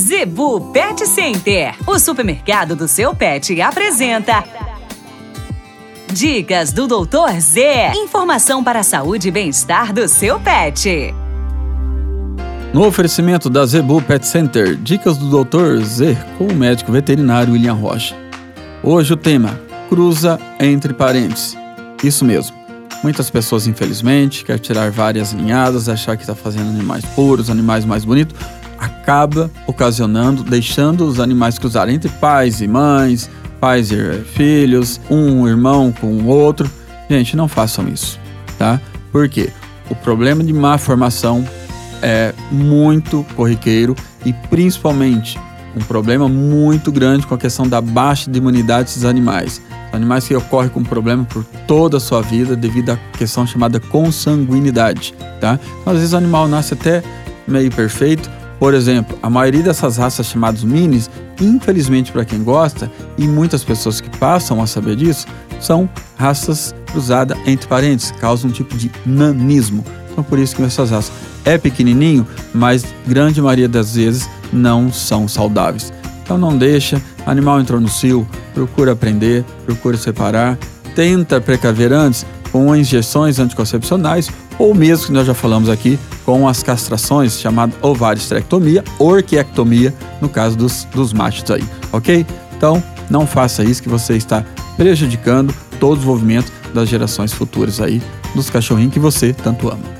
Zebu Pet Center, o supermercado do seu pet, apresenta. Dicas do Doutor Z. Informação para a saúde e bem-estar do seu pet. No oferecimento da Zebu Pet Center, dicas do Dr. Z com o médico veterinário William Rocha. Hoje o tema: cruza entre parentes. Isso mesmo. Muitas pessoas, infelizmente, querem tirar várias ninhadas, achar que está fazendo animais puros, animais mais bonitos, acaba ocasionando, deixando os animais cruzarem entre pais e mães, pais e filhos, um irmão com o outro. Gente, não façam isso, tá? Por quê? O problema de má formação é muito corriqueiro e principalmente um problema muito grande com a questão da baixa de imunidade desses animais. Animais que ocorrem com problema por toda a sua vida devido à questão chamada consanguinidade, tá? Então, às vezes o animal nasce até meio perfeito, por exemplo, a maioria dessas raças chamadas minis, infelizmente para quem gosta, e muitas pessoas que passam a saber disso, são raças cruzadas entre parentes, causam um tipo de nanismo. Então por isso que essas raças é pequenininho, mas grande maioria das vezes não são saudáveis. Então não deixa, animal entrou no cio, procura aprender, procura separar, tenta precaver antes com injeções anticoncepcionais ou mesmo que nós já falamos aqui com as castrações chamada ovaristrectomia, orquiectomia, no caso dos, dos machos aí, ok? Então, não faça isso que você está prejudicando todo o desenvolvimento das gerações futuras aí, dos cachorrinhos que você tanto ama.